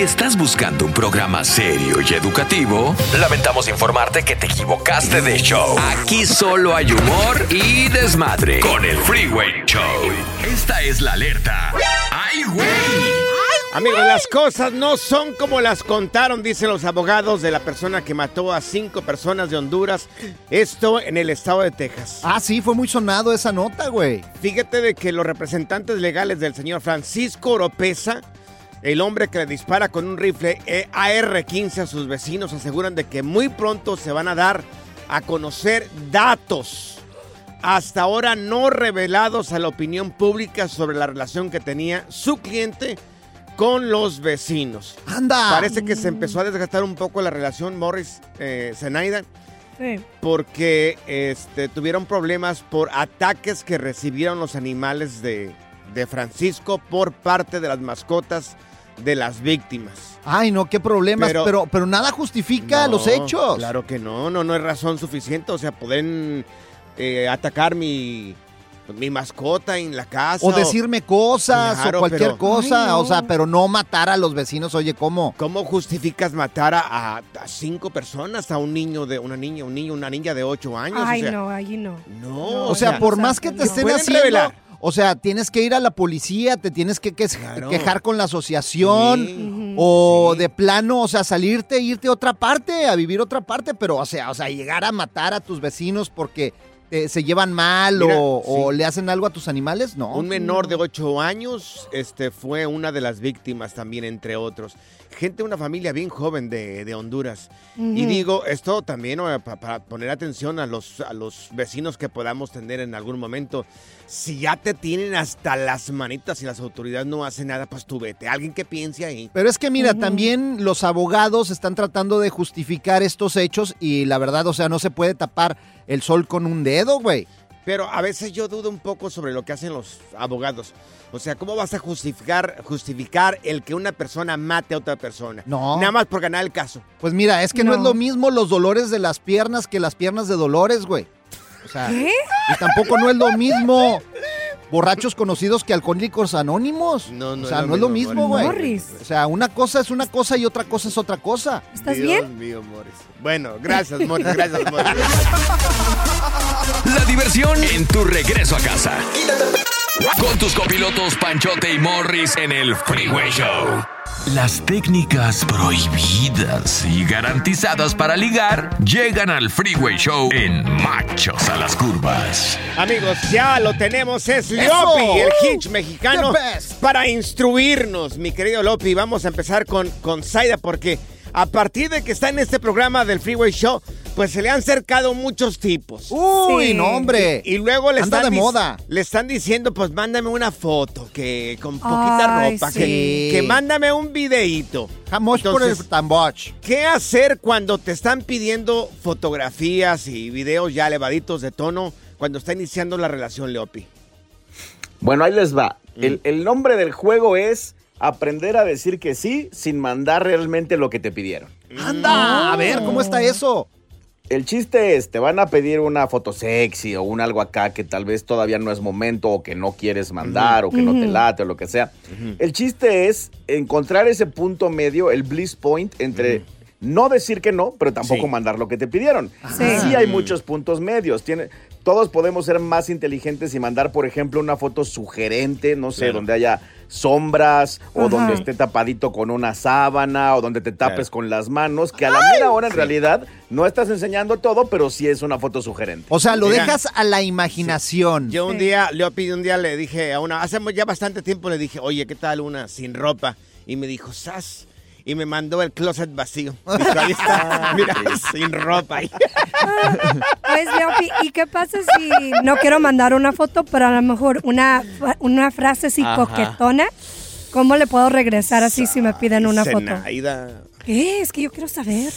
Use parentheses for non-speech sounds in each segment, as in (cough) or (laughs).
Si estás buscando un programa serio y educativo, lamentamos informarte que te equivocaste de show. Aquí solo hay humor y desmadre con el Freeway Show. Esta es la alerta. ¡Ay, güey! Amigos, las cosas no son como las contaron, dicen los abogados de la persona que mató a cinco personas de Honduras. Esto en el estado de Texas. Ah, sí, fue muy sonado esa nota, güey. Fíjate de que los representantes legales del señor Francisco Oropesa, el hombre que le dispara con un rifle eh, AR-15 a sus vecinos, aseguran de que muy pronto se van a dar a conocer datos hasta ahora no revelados a la opinión pública sobre la relación que tenía su cliente con los vecinos. Anda. Parece que se empezó a desgastar un poco la relación Morris eh, Zenaida Sí. porque este, tuvieron problemas por ataques que recibieron los animales de, de Francisco por parte de las mascotas de las víctimas. Ay, no, qué problemas, Pero- pero, pero, nada justifica No, los hechos. Claro que no, no, no es razón suficiente. O sea, pueden eh, atacar mi, mi mascota en la casa. O decirme cosas Claro, o cualquier pero- cosa, Ay, no. o sea, pero no matar a los vecinos, oye, ¿cómo? ¿Cómo justificas matar a, a- a cinco personas? A un niño de una niña, un niño, una niña de ocho años. Ay, o sea, no, allí no. No, O sea, no, por o sea, más que te no. estén haciendo, revelar. o sea, tienes que ir a la policía, te tienes que, que- Claro. quejar con la asociación Sí. o Sí. de plano, o sea, salirte, irte a otra parte, a vivir otra parte, pero o sea, o sea, llegar a matar a tus vecinos porque eh, se llevan mal Mira, o, le hacen algo a tus animales, no. Un menor de 8 años este, fue una de las víctimas también, entre otros. Gente de una familia bien joven de, de Honduras. Y digo, esto también para poner atención a los, a los vecinos que podamos tener en algún momento. Si ya te tienen hasta las manitas y las autoridades no hacen nada, pues tú vete. Alguien que piense ahí. Pero es que mira, también los abogados están tratando de justificar estos hechos y la verdad, o sea, no se puede tapar el sol con un dedo, güey. Pero a veces yo dudo un poco sobre lo que hacen los abogados. O sea, ¿cómo vas a justificar, justificar el que una persona mate a otra persona? No. Nada más por ganar el caso. Pues mira, es que no. es No. lo mismo los dolores de las piernas que las piernas de Dolores, güey. O sea, ¿Qué? y tampoco no es lo mismo borrachos conocidos que alcohólicos anónimos. No, no o sea, no es lo mismo, mismo, güey. Morris. O sea, una cosa es una cosa y otra cosa es otra cosa. ¿Estás Dios bien? mío, Morris. Bueno, gracias, Morris. (laughs) Gracias, Morris. La diversión en tu regreso a casa. Con tus copilotos Panchote y Morris en el Freeway Show. Las técnicas prohibidas y garantizadas para ligar llegan al Freeway Show en Machos a las Curvas. Amigos, ya lo tenemos, es ¡Eso! Lopi, el hitch mexicano, para instruirnos, mi querido Lopi. Vamos a empezar con, con Zaida porque a partir de que está en este programa del Freeway Show, pues se le han cercado muchos tipos. Uy, Sí. no, hombre. Y luego le Anda están, de moda. le están diciendo, pues mándame una foto, que con poquita Ay, ropa, sí. que, que mándame un videíto. Jamás por el Entonces, tamboch. ¿Qué hacer cuando te están pidiendo fotografías y videos ya elevaditos de tono cuando está iniciando la relación, Leopi? Bueno, ahí les va. El, el nombre del juego es aprender a decir que sí sin mandar realmente lo que te pidieron. Anda, a ver, ¿cómo está eso? El chiste es, te van a pedir una foto sexy o un algo acá que tal vez todavía no es momento o que no quieres mandar o que no te late o lo que sea. El chiste es encontrar ese punto medio, el bliss point entre no decir que no, pero tampoco Sí. mandar lo que te pidieron. Sí. Sí hay muchos puntos medios. Tiene, todos podemos ser más inteligentes y mandar, por ejemplo, una foto sugerente, no sé, Claro. donde haya sombras o Ajá. donde esté tapadito con una sábana o donde te tapes Claro. con las manos, que a la mera hora en realidad no estás enseñando todo, pero sí es una foto sugerente. O sea, lo Mira. dejas a la imaginación. Yo un Sí. día, Leopi, un día le dije a una, hace ya bastante tiempo le dije, oye, ¿qué tal una sin ropa? Y me dijo, sas. Y me mandó el closet vacío. (laughs) Dijo, ahí está, mira, sin ropa. ahí. (laughs) Pues, Leopi, ¿y qué pasa si no quiero mandar una foto, pero a lo mejor una, una frase así Ajá. coquetona? ¿Cómo le puedo regresar así si me piden una foto? ¿Qué? Es que yo quiero saber.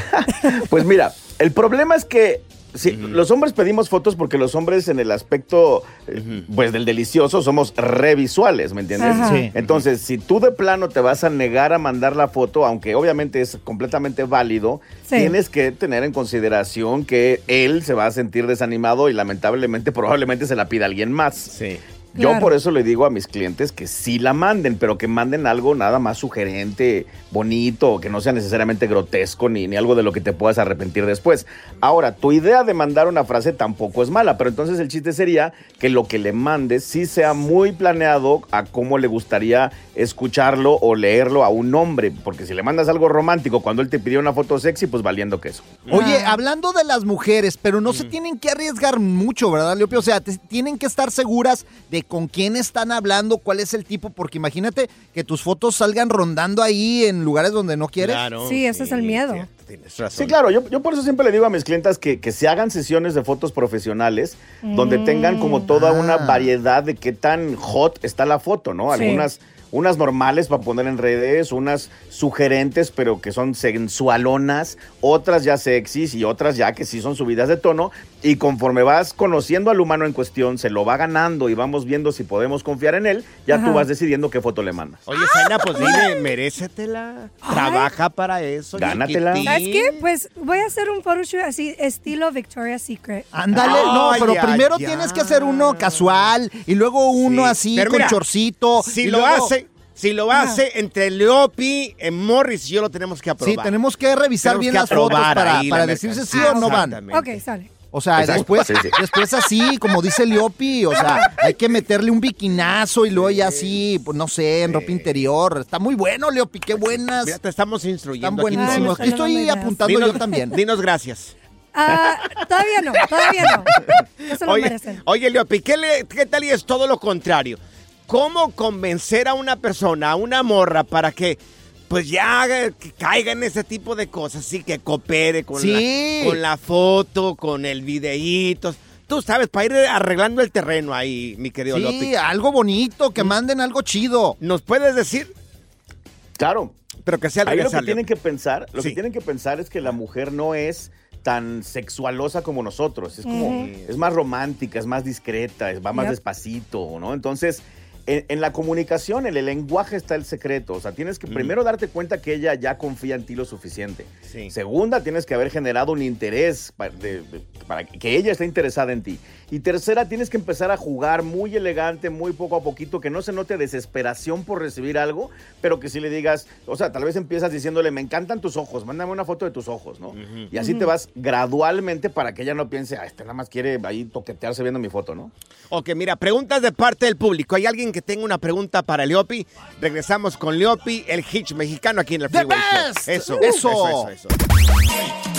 (laughs) Pues mira, el problema es que sí, los hombres pedimos fotos porque los hombres en el aspecto eh, pues del delicioso somos revisuales, ¿me entiendes? Sí. Entonces, si tú de plano te vas a negar a mandar la foto, aunque obviamente es completamente válido, Sí. tienes que tener en consideración que él se va a sentir desanimado y lamentablemente probablemente se la pida alguien más. Sí. Yo Claro. por eso le digo a mis clientes que sí la manden, pero que manden algo nada más sugerente, bonito, que no sea necesariamente grotesco ni, ni algo de lo que te puedas arrepentir después. Ahora, tu idea de mandar una frase tampoco es mala, pero entonces el chiste sería que lo que le mandes sí sea muy planeado a cómo le gustaría escucharlo o leerlo a un hombre, porque si le mandas algo romántico cuando él te pidió una foto sexy, pues valiendo queso. Oye, Ah. hablando de las mujeres, pero no se tienen que arriesgar mucho, ¿verdad, Leopi? O sea, te- tienen que estar seguras de con quién están hablando, cuál es el tipo, porque imagínate que tus fotos salgan rondando ahí en lugares donde no quieres. Claro, Sí, ese es el miedo. cierto, tienes razón. Sí, claro, yo, yo por eso siempre le digo a mis clientas que, que se hagan sesiones de fotos profesionales donde tengan como toda una Ah. variedad de qué tan hot está la foto, ¿no? Sí. Algunas unas normales para poner en redes, unas sugerentes pero que son sensualonas, otras ya sexys y otras ya que sí son subidas de tono y conforme vas conociendo al humano en cuestión, se lo va ganando y vamos viendo si podemos confiar en él, ya tú vas decidiendo qué foto le mandas. Oye, Zaina, pues dime, merécetela. Trabaja para eso. Gánatela. chiquitín. ¿Sabes qué? Pues voy a hacer un photoshoot así, estilo Victoria's Secret. Ándale, no, pero primero tienes que hacer uno casual y luego uno Sí. así Pero con mira, chorcito. Si y lo luego- hace, si lo hace entre Leopi, eh, Morris y yo lo tenemos que aprobar. Sí, tenemos que revisar Tenemos bien que las fotos para, para la decirse sí o no van. Ok, sale. O sea, Exacto, después, sí, sí. después así, como dice Leopi, o sea, hay que meterle un biquinazo y luego ya así, pues no sé, en ropa interior. Está muy bueno, Leopi, qué buenas. Mira, te estamos instruyendo. Están aquí. buenísimos. Aquí estoy apuntando yo también. (laughs) Dinos gracias. Ah, todavía no, todavía no. Eso lo Oye, merecen. oye, Leopi, ¿qué, le- ¿qué tal y es todo lo contrario? ¿Cómo convencer a una persona, a una morra, para que pues ya que caiga en ese tipo de cosas, sí, que coopere con, Sí. la, con la foto, con el videíto? Tú sabes, para ir arreglando el terreno ahí, mi querido Sí, algo bonito, que manden algo chido. ¿Nos puedes decir? Claro, Pero que sea Ahí lo que tienen que pensar, lo Sí. que tienen que pensar es que la mujer no es tan sexualosa como nosotros, es como es más romántica, es más discreta, es- va más Yep. despacito, ¿no? Entonces, en, en la comunicación, en el lenguaje está el secreto. O sea, tienes que primero darte cuenta que ella ya confía en ti lo suficiente. Sí. Segunda, tienes que haber generado un interés pa- de- de- para que ella esté interesada en ti. Y tercera, tienes que empezar a jugar muy elegante, muy poco a poquito, que no se note desesperación por recibir algo, pero que si le digas, o sea, tal vez empiezas diciéndole, me encantan tus ojos, mándame una foto de tus ojos, ¿no? Y así te vas gradualmente para que ella no piense, ah, este nada más quiere ahí toquetearse viendo mi foto, ¿no? Ok, mira, preguntas de parte del público. ¿Hay alguien que tenga una pregunta para Leopi? Regresamos con Leopi, el hitch mexicano aquí en el Freeway Show. Eso, Eso. eso, eso, eso.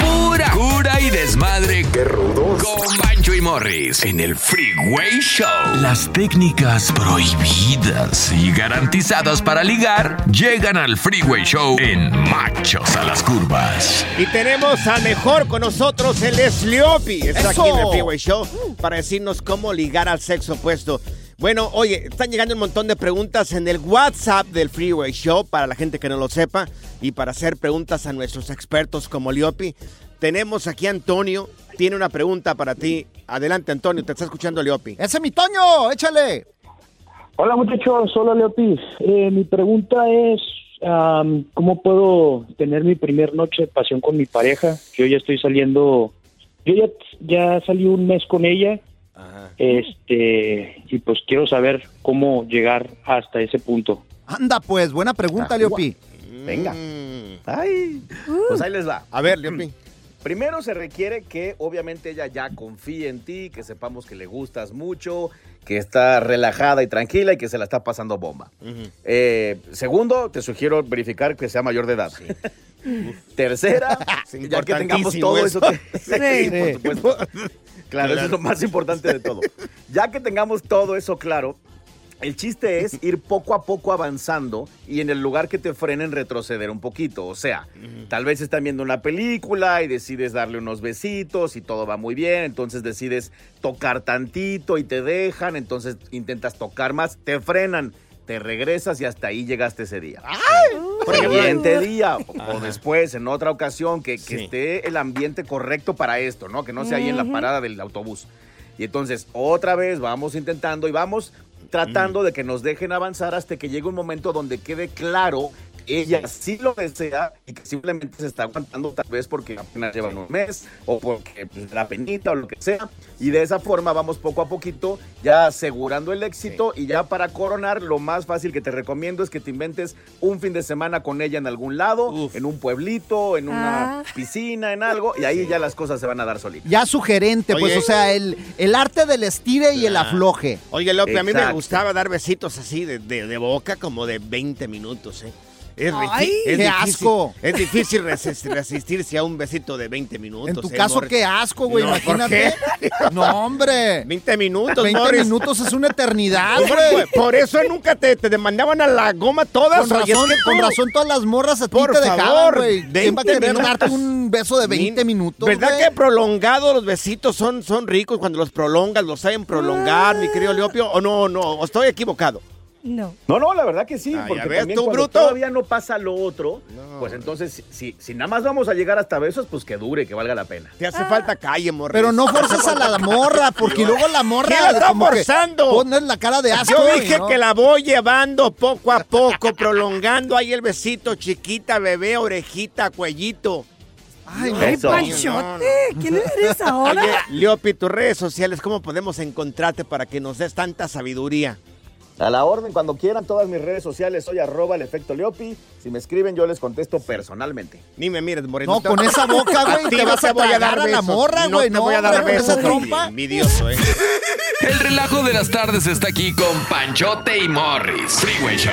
Pura cura y desmadre. Qué rudos. Con Bancho y Morris en el Freeway Show. Las técnicas prohibidas y garantizadas para ligar llegan al Freeway Show en Machos a las Curvas. Y tenemos a mejor con nosotros, él es Leopi. Está Eso. aquí en el Freeway Show para decirnos cómo ligar al sexo opuesto. Bueno, oye, están llegando un montón de preguntas en el WhatsApp del Freeway Show para la gente que no lo sepa y para hacer preguntas a nuestros expertos como Leopi. Tenemos aquí a Antonio, tiene una pregunta para ti. Adelante, Antonio, te está escuchando Leopi. Ese es mi Toño, échale. Hola muchachos, hola Leopis. Eh, mi pregunta es, am, ¿cómo puedo tener mi primer noche de pasión con mi pareja? Yo ya estoy saliendo, yo ya, ya salí un mes con ella, este, y pues quiero saber cómo llegar hasta ese punto. Anda pues, buena pregunta, Ah, Leopi. Venga. Mm. Ay, pues ahí les va. A ver, Leopi. (clears throat) Primero se requiere que obviamente ella ya confíe en ti, que sepamos que le gustas mucho, que está relajada y tranquila y que se la está pasando bomba. Eh, segundo, te sugiero verificar que sea mayor de edad. (laughs) Tercera, (laughs) ya que tengamos todo eso. eso. que- (laughs) Sí, Sí. por supuesto. Claro, eso es lo más importante de todo. Ya que tengamos todo eso claro, el chiste es (laughs) ir poco a poco avanzando y en el lugar que te frenen retroceder un poquito. O sea, tal vez están viendo una película y decides darle unos besitos y todo va muy bien, entonces decides tocar tantito y te dejan, entonces intentas tocar más, te frenan, te regresas y hasta ahí llegaste ese día. Siguiente día o, o después, en otra ocasión, que, que Sí. esté el ambiente correcto para esto, ¿no? Que no sea ahí en la parada del autobús. Y entonces, otra vez vamos intentando y vamos tratando de que nos dejen avanzar hasta que llegue un momento donde quede claro ella sí lo desea y que simplemente se está aguantando tal vez porque apenas llevan un mes o porque pues, la penita o lo que sea. Y de esa forma vamos poco a poquito ya asegurando el éxito y ya para coronar lo más fácil que te recomiendo es que te inventes un fin de semana con ella en algún lado, Uf. en un pueblito, en una Ah. piscina, en algo y ahí ya las cosas se van a dar solitas. Ya sugerente, pues, o sea, el, el arte del estire y el afloje. Oye, Leopi, a mí me gustaba dar besitos así de, de- de boca como de 20 minutos, ¿eh? Es, Ay, es qué difícil- asco. Es difícil resist- resistirse a un besito de 20 minutos. En tu ¿eh, caso, Morris? qué asco, güey, No, ¿por imagínate. qué? (laughs) No, hombre. 20 minutos, 20 Morris. minutos es una eternidad, güey. por eso nunca te, te demandaban a la goma todas. Con es razón, que con razón todas las morras a ti Por te dejaban, güey. ¿Quién va a 20 querer minutos. darte un beso de 20 Min- minutos, ¿Verdad que prolongados los besitos son, son ricos cuando los prolongas, los saben prolongar, mi querido Leopio? ¿O no, no? ¿O estoy equivocado? No. No, no, la verdad que sí, Ah, porque ves también tú, cuando bruto. todavía no pasa lo otro, No. pues entonces si, si, nada más vamos a llegar hasta besos, pues que dure, que valga la pena. Te hace falta calle, morris. Pero no forces a la (laughs) morra, porque luego la morra... ¿Quién la está forzando? Pones la cara de asco, Yo dije ¿no? que la voy llevando poco a poco, prolongando ahí el besito, chiquita, bebé, orejita, cuellito. Ay, No, no, Eso. Panchote, ¿quién eres ahora? Oye, Leopi, tus redes sociales, ¿cómo podemos encontrarte para que nos des tanta sabiduría? A la orden, cuando quieran, todas mis redes sociales, soy arroba el efecto Leopi. Si me escriben, yo les contesto personalmente. Ni me mires, Moreno. No, con esa (laughs) boca, güey, te vas a voy tragar a la morra, güey, No te voy a dar besos. trompa. Envidioso, ¿eh? (laughs) El relajo de las tardes está aquí con Panchote y Morris. Freeway Show.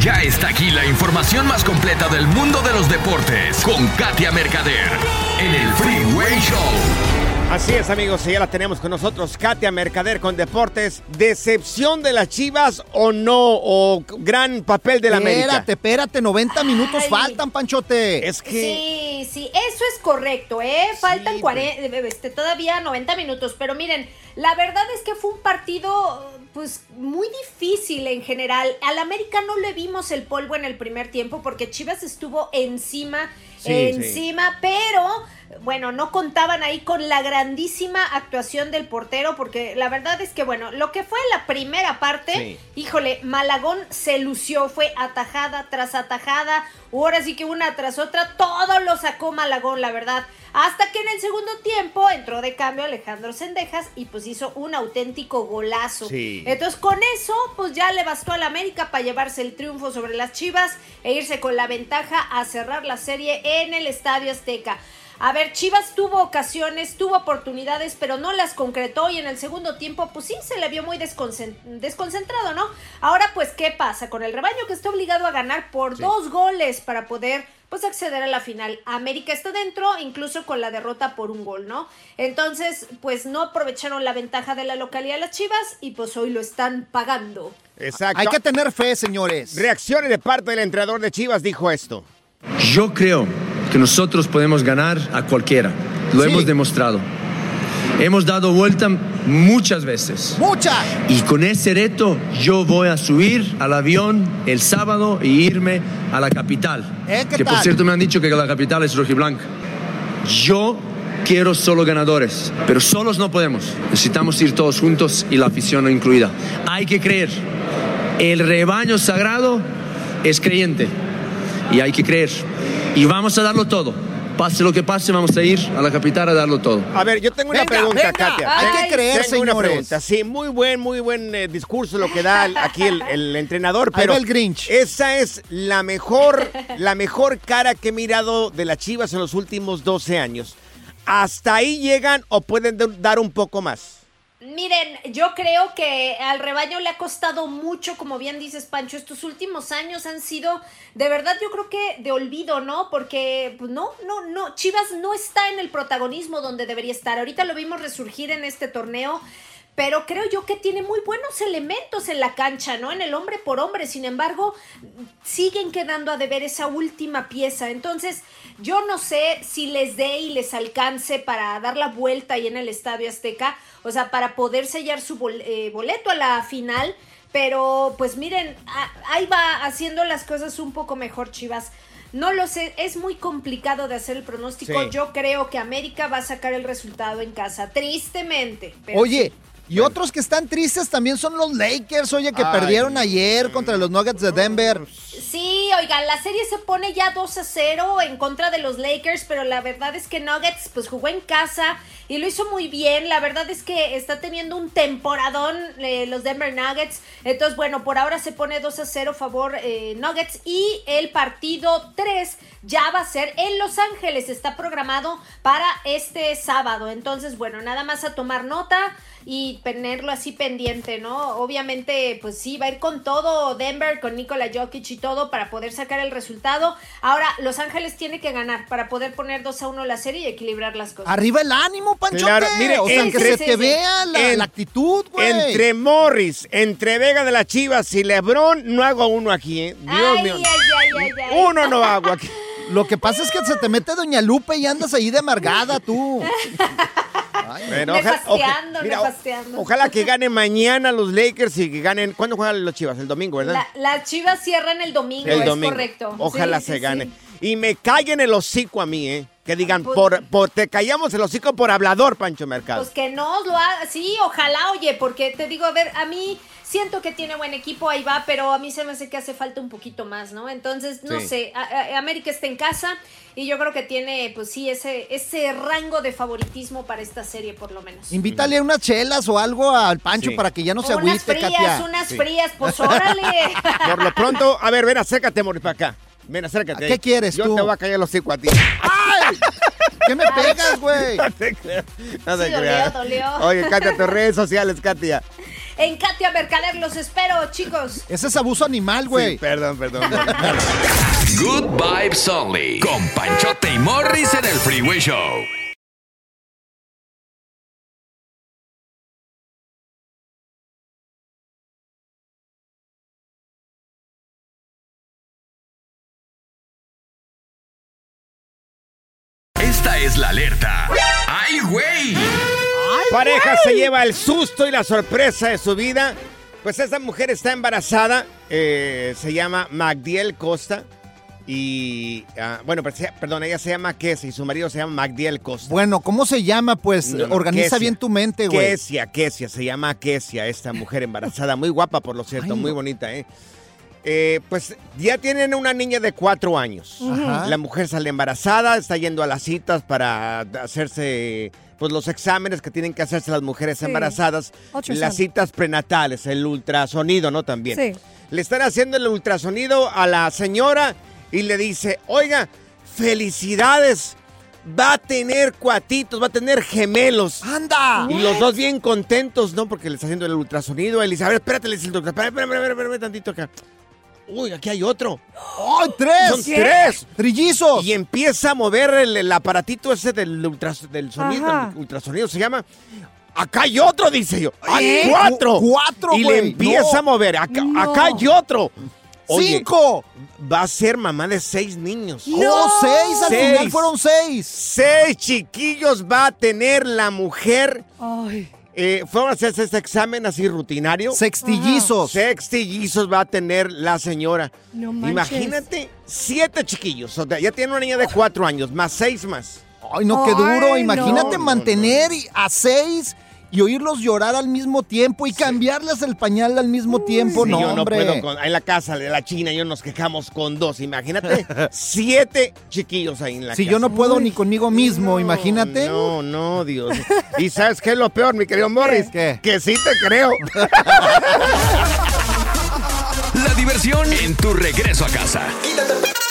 Ya está aquí la información más completa del mundo de los deportes con Katia Mercader en el Freeway Show. Así es, amigos, y ya la tenemos con nosotros, Katia Mercader con Deportes. ¿Decepción de las Chivas o no? ¿O gran papel de la América? Espérate, espérate, 90 minutos faltan, Panchote. Es que... Sí, sí, eso es correcto, ¿eh? Faltan 40, este, todavía 90 minutos, pero miren, la verdad es que fue un partido pues muy difícil en general. Al América no le vimos el polvo en el primer tiempo porque Chivas estuvo encima, Sí, encima, pero bueno, no contaban ahí con la grandísima actuación del portero porque la verdad es que bueno, lo que fue la primera parte, Sí. híjole, Malagón se lució, fue atajada tras atajada, ahora sí que una tras otra, todo lo sacó Malagón, la verdad. Hasta que en el segundo tiempo entró de cambio Alejandro Sendejas y pues hizo un auténtico golazo. Sí. Entonces con eso pues ya le bastó al América para llevarse el triunfo sobre las Chivas e irse con la ventaja a cerrar la serie en el Estadio Azteca. A ver, Chivas tuvo ocasiones, tuvo oportunidades, pero no las concretó y en el segundo tiempo, pues sí, se le vio muy desconcen- desconcentrado, ¿no? Ahora, pues, ¿qué pasa? Con el rebaño que está obligado a ganar por dos goles para poder, pues, acceder a la final. América está dentro, incluso con la derrota por un gol, ¿no? Entonces, pues, no aprovecharon la ventaja de la localidad las Chivas y pues hoy lo están pagando. Exacto. Hay que tener fe, señores. Reacciones de parte del entrenador de Chivas dijo esto. Yo creo que nosotros podemos ganar a cualquiera. Lo hemos demostrado. Hemos dado vuelta muchas veces. ¡Muchas! Y con ese reto yo voy a subir al avión el sábado e irme a la capital. ¿Eh? ¿Qué que por cierto me han dicho que la capital es rojiblanca. Yo quiero solo ganadores, pero solos no podemos. Necesitamos ir todos juntos y la afición incluida. Hay que creer. El rebaño sagrado es creyente y hay que creer. Y vamos a darlo todo. Pase lo que pase, vamos a ir a la capital a darlo todo. A ver, yo tengo una Venga, pregunta, venga. Katia. Hay que creer, tengo una pregunta. Sí, muy buen, muy buen eh, discurso lo que da el- aquí el, el entrenador, pero el Grinch. esa es la mejor, la mejor cara que he mirado de las Chivas en los últimos 12 años. ¿Hasta ahí llegan o pueden dar un poco más? Miren, yo creo que al rebaño le ha costado mucho, como bien dices, Pancho, estos últimos años han sido, de verdad, yo creo que de olvido, ¿no? Porque, pues no, no, no, Chivas no está en el protagonismo donde debería estar. Ahorita lo vimos resurgir en este torneo. Pero creo yo que tiene muy buenos elementos en la cancha, ¿no? En el hombre por hombre. Sin embargo, siguen quedando a deber esa última pieza. Entonces, yo no sé si les dé y les alcance para dar la vuelta ahí en el Estadio Azteca. O sea, para poder sellar su bol- eh, boleto a la final. Pero, pues miren, ahí va haciendo las cosas un poco mejor, Chivas. No lo sé, es muy complicado de hacer el pronóstico. Sí. Yo creo que América va a sacar el resultado en casa, tristemente. pero Oye, y otros que están tristes también son los Lakers, oye, que Ay. perdieron ayer contra los Nuggets de Denver. Sí, oigan, la serie se pone ya 2 a 0 en contra de los Lakers, pero la verdad es que Nuggets pues jugó en casa y lo hizo muy bien. La verdad es que está teniendo un temporadón eh, los Denver Nuggets. Entonces, bueno, por ahora se pone 2 a 0 favor eh, Nuggets y el partido 3 ya va a ser en Los Ángeles. Está programado para este sábado. Entonces, bueno, nada más a tomar nota y tenerlo así pendiente, ¿no? Obviamente, pues sí, va a ir con todo Denver, con Nikola Jokic y todo, para poder sacar el resultado. Ahora, Los Ángeles tiene que ganar para poder poner 2 a 1 la serie y equilibrar las cosas. Arriba el ánimo. Claro, mire, o sea, entre- que se sí, te sí. vea la, En- la actitud, güey. Entre Morris, entre Vega de las Chivas y Lebrón, no hago uno aquí, ¿eh? Dios Ay, mío. ay, ay, ay, ay. Uno no hago aquí. (laughs) Lo que pasa es que se te mete Doña Lupe y andas ahí de amargada, tú. (laughs) Bueno, Nefasteando, mira, o- nefasteando. ojalá que gane mañana los Lakers y que ganen. ¿Cuándo juegan los Chivas? El domingo, ¿verdad? La- las chivas cierran el domingo, el es domingo. correcto. Ojalá Sí, se sí, gane. sí. Y me callen el hocico a mí, ¿eh? Que digan, Pues- por, por, te callamos el hocico por hablador, Pancho Mercado. Pues que no lo haga, sí, ojalá, oye, porque te digo, a ver, a mí siento que tiene buen equipo, ahí va, pero a mí se me hace que hace falta un poquito más, ¿no? Entonces, no Sí. sé, a- a- América está en casa y yo creo que tiene, pues sí, ese, ese rango de favoritismo para esta serie, por lo menos. Invítale unas chelas o algo al Pancho Sí. para que ya no se unas agüite, frías, Katia. unas Sí. frías, pues órale. (laughs) Por lo pronto, a ver, ven, acércate, Morris, para acá. Ven, acércate. ¿Qué quieres Yo tú? te voy a callar el hocico a ti. ¡Ay! (laughs) ¿Qué me pegas, güey? (laughs) No te creas. No te Sí, dolió, creas. dolió. Oye, Katia, tus redes sociales, Katia. En Katia Mercader los espero, chicos. Ese es abuso animal, güey. Sí, perdón, perdón. Good Vibes Only. Con Panchote y Morris en el Freeway Show. Esta es la alerta. ¡Ay, güey! Pareja se lleva el susto y la sorpresa de su vida. Pues esta mujer está embarazada. eh, se llama Magdiel Costa. Y, ah, bueno, perdón, ella se llama Kesia y su marido se llama Magdiel Costa. Bueno, ¿cómo se llama? Pues no, organiza Kesia. bien tu mente, güey. Kesia, Kesia, se llama Kesia, esta mujer embarazada, muy guapa por lo cierto, Ay, muy no. bonita, ¿eh? Eh, Pues ya tienen una niña de cuatro años. Ajá. La mujer sale embarazada, está yendo a las citas para hacerse pues los exámenes que tienen que hacerse las mujeres Sí. embarazadas, Ultrasound. las citas prenatales, el ultrasonido, ¿no? También. Sí. Le están haciendo el ultrasonido a la señora y le dice, oiga, felicidades, va a tener cuatitos, va a tener gemelos. ¡Anda! Y los dos bien contentos, ¿no? Porque le está haciendo el ultrasonido. Él dice, a ver, espérate, le dice el doctor, espérate, espérate, espérate, espérate tantito acá. Uy, aquí hay otro. ¡Ay, tres! Son tres. ¡Trillizos! Y empieza a mover el, el aparatito ese del, ultras- del sonido, Ajá. el ultrasonido se llama. Acá hay otro, dice yo. ¡Hay ¿Eh? cuatro! Cu- cuatro, Y güey. le empieza No. a mover. Acá, No. acá hay otro. Oye, ¡Cinco! Va a ser mamá de seis niños. ¡Oh, seis! Al Seis. final fueron seis. Seis chiquillos va a tener la mujer. Ay. Eh, fueron a hacerse este examen así rutinario. Sextillizos. Sextillizos va a tener la señora. No manches. Imagínate, siete chiquillos. O sea, ya tiene una niña de cuatro años, más seis más. Ay, no, qué duro. Ay, Imagínate no. mantener a seis y oírlos llorar al mismo tiempo y cambiarles el pañal al mismo tiempo. Sí, no, yo no hombre. puedo con- en la casa de la China, yo nos quejamos con dos. Imagínate, (laughs) siete chiquillos ahí en la Si casa. yo no puedo ni conmigo mismo, imagínate. No, no, Dios. ¿Y sabes qué es lo peor, mi querido Morris? ¿Qué? Que sí te creo. (laughs) La diversión en tu regreso a casa.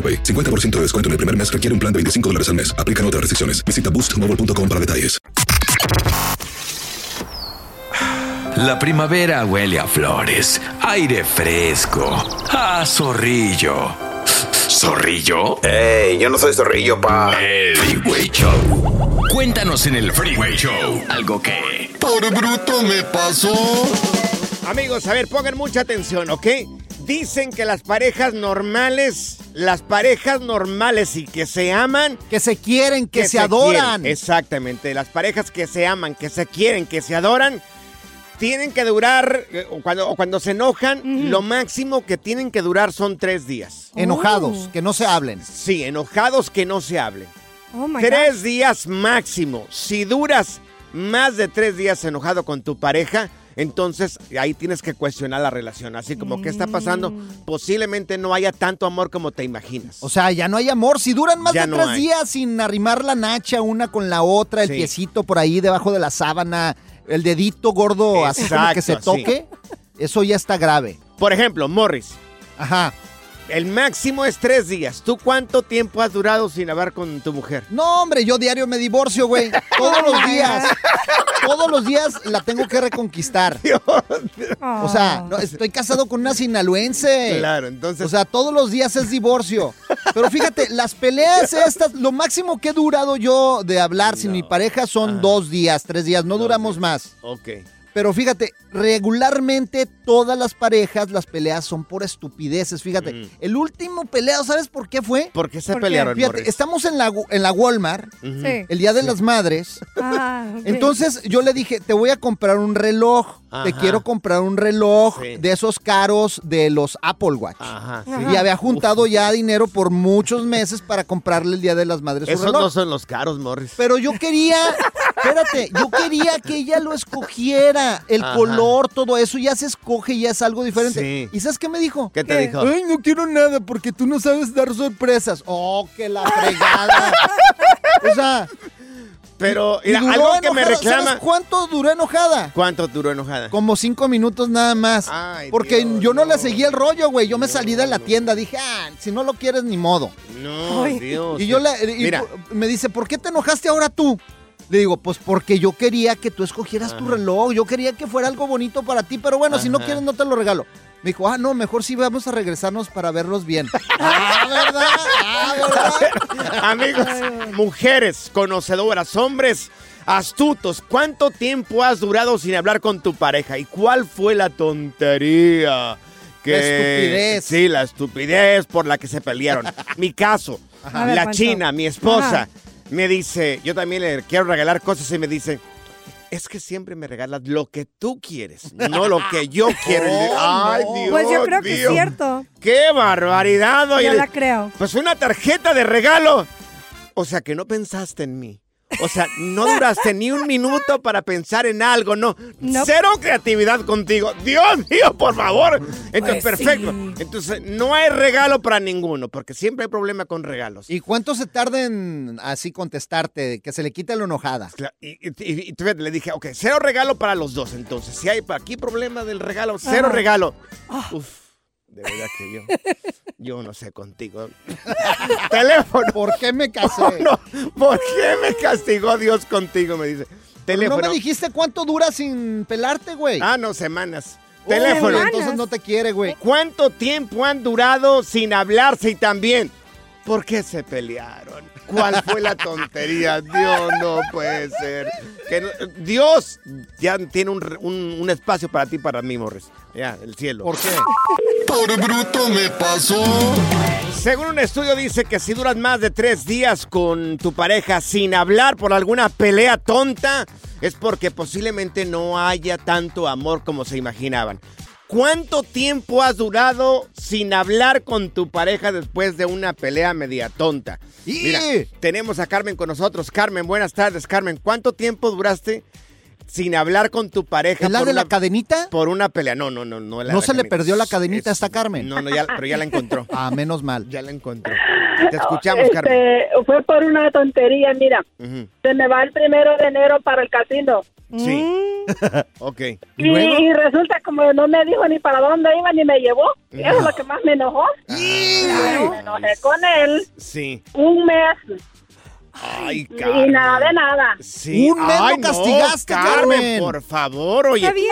AroPay. 50% de descuento en el primer mes requiere un plan de 25 dólares al mes. Aplican otras restricciones. Visita boostmobile.com para detalles. La primavera huele a flores, aire fresco, a zorrillo. ¿Zorrillo? ¡Ey! Yo no soy zorrillo, pa. El Freeway Show. Cuéntanos en el Freeway Show algo que. Por bruto me pasó. Amigos, a ver, pongan mucha atención, ¿ok? Dicen que las parejas normales, las parejas normales y que se aman, Que se quieren, que, se, adoran. quieren. Exactamente, las parejas que se aman, que se quieren, que se adoran, tienen que durar, eh, o cuando, o cuando se enojan, lo máximo que tienen que durar son tres días. Enojados, Oh. que no se hablen. Sí, enojados que no se hablen. Oh my tres días máximo. Si duras más de tres días enojado con tu pareja, entonces ahí tienes que cuestionar la relación. Así como, ¿qué está pasando? Mm. Posiblemente no haya tanto amor como te imaginas. O sea, ya no hay amor. Si duran más Ya de no tres hay. días sin arrimar la nacha una con la otra, el Sí. piecito por ahí debajo de la sábana, el dedito gordo así como que se sí. toque, eso ya está grave. Por ejemplo, Morris. Ajá. El máximo es tres días. ¿Tú cuánto tiempo has durado sin hablar con tu mujer? No, hombre, yo diario me divorcio, güey. (laughs) Todos los días. Todos los días la tengo que reconquistar. (laughs) O sea, no, estoy casado con una sinaloense. Claro, entonces- O sea, todos los días es divorcio. Pero fíjate, (laughs) las peleas estas, lo máximo que he durado yo de hablar sin mi pareja son dos días, tres días. No duramos más. Ok. Pero fíjate, regularmente todas las parejas, las peleas son por estupideces. Fíjate, el último peleo, ¿sabes por qué fue? Mm. ¿Por qué se ¿Por qué? pelearon, Fíjate, Morris? estamos en la, en la Walmart. Sí. el Día de las Madres. Ah. Entonces yo le dije, te voy a comprar un reloj. Te quiero comprar un reloj Sí. de esos caros de los Apple Watch. Ajá, sí. Y había juntado ya dinero por muchos meses para comprarle el Día de las Madres un Esos reloj. no son los caros, Morris. Pero yo quería, espérate, yo quería que ella lo escogiera. El Ajá. color, todo eso ya se escoge, ya es algo diferente. Sí. ¿Y sabes qué me dijo? ¿Qué te ¿Qué? dijo? Ay, no quiero nada porque tú no sabes dar sorpresas. Oh, que la fregada. (laughs) o sea, Pero, mira, algo que me reclama. ¿Sabes cuánto duró enojada? ¿Cuánto duró enojada? Como cinco minutos nada más. Ay, porque Dios, yo no, le seguí el rollo, güey. Yo me salí de la tienda. Dije, ah, si no lo quieres, ni modo. No, Ay. Dios. Y yo le, y Mira, me dice, ¿por qué te enojaste ahora tú? Le digo, pues porque yo quería que tú escogieras tu reloj, yo quería que fuera algo bonito para ti, pero bueno, si no quieres no te lo regalo. Me dijo, ah, no, mejor sí vamos a regresarnos para verlos bien. (laughs) ah, ¿verdad? Ah, (laughs) ¿verdad? amigos, mujeres conocedoras, hombres astutos, ¿cuánto tiempo has durado sin hablar con tu pareja? ¿Y cuál fue la tontería? Que, La estupidez. Sí, la estupidez por la que se pelearon. (laughs) Mi caso, ver, la Pancho. china, mi esposa, Ajá. Me dice, yo también le quiero regalar cosas y me dice, es que siempre me regalas lo que tú quieres, no lo que yo (laughs) quiero. Digo, Ay, no. Dios Pues yo creo que es cierto. ¡Qué barbaridad! oye! Yo la creo. Pues una tarjeta de regalo. O sea, que no pensaste en mí. O sea, no duraste ni un minuto para pensar en algo, no. No. Cero creatividad contigo. Dios mío, por favor. Entonces, Pues perfecto. sí. Entonces, no hay regalo para ninguno, porque siempre hay problema con regalos. ¿Y cuánto se tarda en así contestarte, que se le quite lo enojada? Y, y- y- le dije, ok, cero regalo para los dos. Entonces, si hay aquí problema del regalo, cero Ajá. regalo. Uf, de verdad que yo, yo no sé contigo. (laughs) Teléfono. ¿Por qué me casé? (laughs) No, ¿por qué me castigó Dios contigo? Me dice. Teléfono. No me dijiste cuánto dura sin pelarte, güey. Ah, no, semanas. Teléfono. semanas. Entonces no te quiere, güey. ¿Cuánto tiempo han durado sin hablarse y también? ¿Por qué se pelearon? ¿Cuál fue la tontería? Dios, no puede ser. Que no- Dios ya tiene un- un espacio para ti, para mí, Morris. Ya, el cielo. ¿Por qué? Por bruto me pasó. Según un estudio dice que si duras más de tres días con tu pareja sin hablar por alguna pelea tonta, es porque posiblemente no haya tanto amor como se imaginaban. ¿Cuánto tiempo has durado sin hablar con tu pareja después de una pelea media tonta? Mira, tenemos a Carmen con nosotros. Carmen, buenas tardes, Carmen. ¿Cuánto tiempo duraste sin hablar con tu pareja? ¿Es la por de la una- cadenita? Por una pelea. No, no, no. No, la ¿No de la se le perdió la cadenita a esta Carmen? No, no, ya, pero ya la encontró. (laughs) Ah, menos mal. Ya la encontró. Te escuchamos, Carmen. Este, fue por una tontería, mira. Se me va el primero de enero para el casino. Sí. (laughs) ok. Y, y resulta como no me dijo ni para dónde iba ni me llevó. Y eso es lo que más me enojó. Me enojé con él Sí. un mes Ay, y Carmen. nada de nada. Sí. Un mes lo Ay, no, castigaste, Carmen, Carmen. por favor, oye. No, yo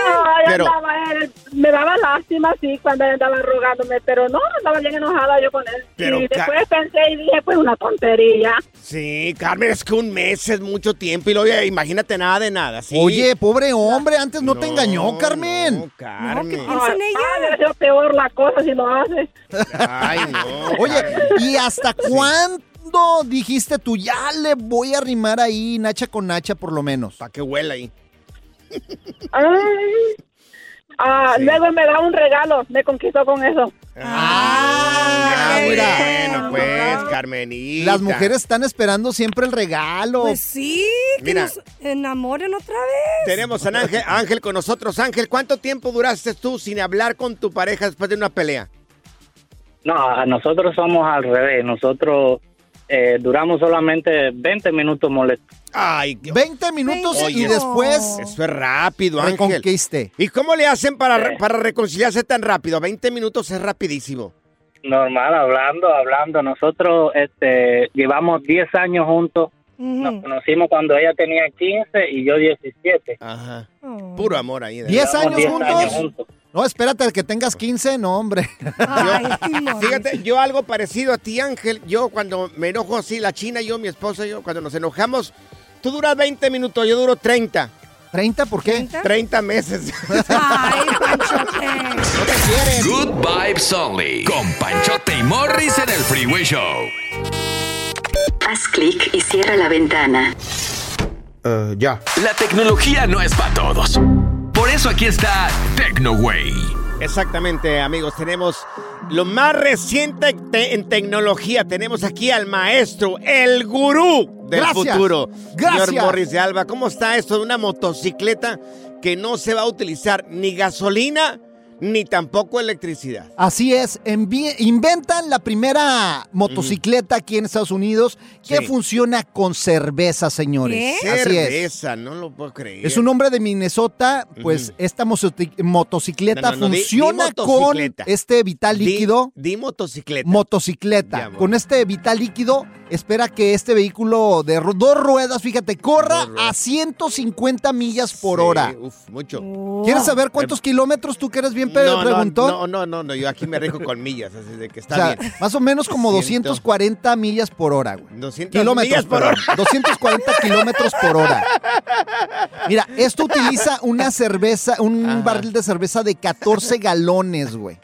Pero, andaba, él, me daba lástima, sí, cuando él andaba rogándome, pero no, andaba bien enojada yo con él. Pero, y Ca- después pensé y dije, pues una tontería. sí, Carmen, es que un mes es mucho tiempo y luego ya imagínate nada de nada, ¿sí? Oye, pobre hombre, antes no, te engañó, Carmen. No, Carmen. Ay, es peor la cosa si lo hace. Ay, no. (laughs) Oye, ¿y hasta cuándo dijiste tú ya le voy a arrimar ahí nacha con nacha por lo menos? Para que huela ahí. Ay. Ah, Luego me da un regalo, me conquistó con eso. Ah, bueno, pues, Carmenita. Las mujeres están esperando siempre el regalo. Pues sí, que Mira. nos enamoren otra vez. Tenemos a Ángel, Ángel con nosotros. Ángel, ¿cuánto tiempo duraste tú sin hablar con tu pareja después de una pelea? No, nosotros somos al revés. Nosotros eh, duramos solamente 20 minutos molestos. Ay, 20 minutos Oye, y después Eso es rápido, Ángel. ¿Y cómo le hacen para, para reconciliarse tan rápido? 20 minutos es rapidísimo. Normal, hablando, hablando. Nosotros este, llevamos 10 años juntos. Nos conocimos cuando ella tenía 15 y yo 17. Ajá. Puro amor ahí. de 10 verdad. años 10 juntos. años juntos. No, espérate, que tengas 15, no, hombre. (laughs) Fíjate, yo algo parecido a ti, Ángel. Yo cuando me enojo así, la china, yo, mi esposa, yo, cuando nos enojamos, tú duras 20 minutos, yo duro 30. ¿30 por qué? 30 meses. Ay, Panchote. (laughs) Good Vibes Only. Con Panchote y Morris en el Freeway Show. Haz clic y cierra la ventana. ya. La tecnología no es para todos. Eso aquí está TecnoWay. Exactamente, amigos. Tenemos lo más reciente te- en tecnología. Tenemos aquí al maestro, el gurú del Gracias. futuro. Gracias. Señor Morris de Alba, ¿cómo está esto de una motocicleta que no se va a utilizar ni gasolina ni tampoco electricidad? Así es, inventan la primera motocicleta aquí en Estados Unidos que Sí. funciona con cerveza, señores. Así es. Cerveza, no lo puedo creer. Es un hombre de Minnesota, pues esta motocicleta motocicleta No, no, no, di- funciona di motocicleta. con este vital Di- líquido. Di, motocicleta. Motocicleta. Ya, amor. con este vital líquido, espera que este vehículo de dos ruedas, fíjate, corra a 150 millas por hora. Uf, mucho. ¿Quieres saber cuántos kilómetros tú que eres bien pe- No, no, preguntó? No, no, no, no, yo aquí me rijo con millas, así de que está o sea, bien. más o menos como Ciento. 240 millas por hora, güey. 200 Kilómetros millas por hora. 240 kilómetros por hora. Mira, esto utiliza una cerveza, un barril de cerveza de 14 galones, güey.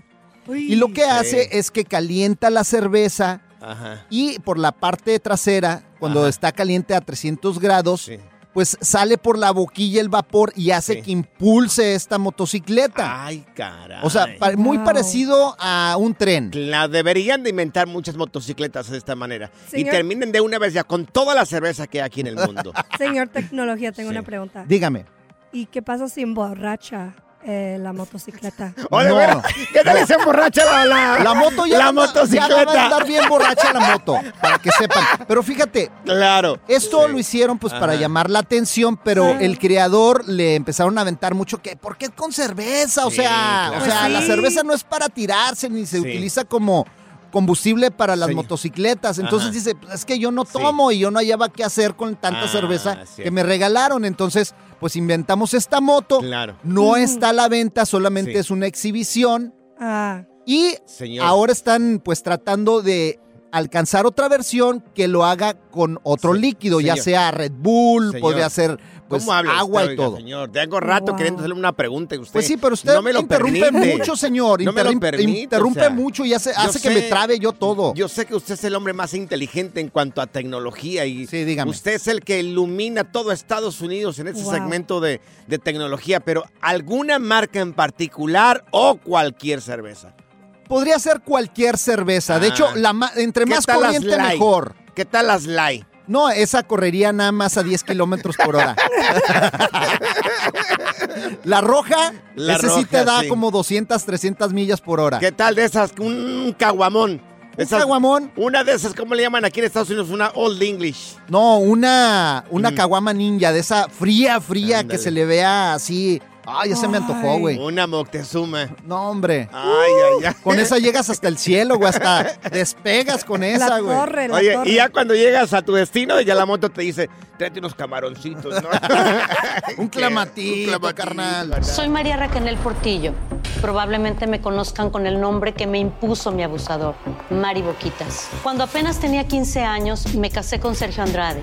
Y lo que hace es que calienta la cerveza Ajá. y por la parte trasera, cuando está caliente a 300 grados, pues sale por la boquilla el vapor y hace que impulse esta motocicleta. Ay, caray. O sea, pa- muy parecido a un tren. La deberían de inventar muchas motocicletas de esta manera. Y Señor- terminen de una vez ya con toda la cerveza que hay aquí en el mundo. (laughs) Señor Tecnología, tengo una pregunta. Dígame. ¿Y qué pasa si emborracha eh, la motocicleta? (laughs) ¡Oh, de veras! ¿Qué tal se emborracha la, la, La moto ya la motocicleta? ya va a andar bien borracha la moto, para que sepan. Pero fíjate, claro. Esto lo hicieron pues para llamar la atención, pero el creador le empezaron a aventar mucho que ¿por qué con cerveza? O Sí, sea, claro. o sea, Pues la cerveza no es para tirarse ni se Sí. utiliza como combustible para las Sí. motocicletas. Entonces Ajá. dice, "Pues, es que yo no tomo y yo no hallaba qué hacer con tanta Ah, cerveza cierto. que me regalaron. Entonces, pues inventamos esta moto. Claro. No está a la venta, solamente Sí. es una exhibición. Ah, Y Señor. ahora están pues tratando de alcanzar otra versión que lo haga con otro Sí, líquido, ya sea Red Bull, Señor. podría ser pues ¿Cómo habla agua usted, y oiga, todo. señor? Tengo rato Wow. queriendo hacerle una pregunta usted Pues sí, pero usted no me lo interrumpe permite. mucho, señor. No me lo permite, interrumpe o sea, mucho y hace, que me sé- trabe yo todo. Yo sé que usted es el hombre más inteligente en cuanto a tecnología y Sí, dígame. usted es el que ilumina todo Estados Unidos en este Wow. segmento de, de tecnología, pero ¿alguna marca en particular o cualquier cerveza? Podría ser cualquier cerveza. De Ah. hecho, la ma- entre ¿Qué más corriente, mejor. ¿Qué tal las Light? No, esa correría nada más a 10 kilómetros por hora. la roja, La ese sí te da sí. como 200, 300 millas por hora. ¿Qué tal de esas? Un caguamón. ¿Un caguamón? Una de esas, ¿cómo le llaman aquí en Estados Unidos? Una Old English. No, una, una caguama ninja, de esa fría, fría, Ándale. que se le vea así. Ay, ya se me antojó, güey. Una Moctezuma. No, hombre. Ay, ay, ay. Con esa llegas hasta el cielo, güey. Hasta despegas con esa, La güey. torre, la Oye, torre. y ya cuando llegas a tu destino, ya la moto te dice, tráete unos camaroncitos, ¿no? (laughs) Un clamatito, carnal. Soy María Raquel Portillo. Probablemente me conozcan con el nombre que me impuso mi abusador, Mari Boquitas. Cuando apenas tenía 15 años, me casé con Sergio Andrade,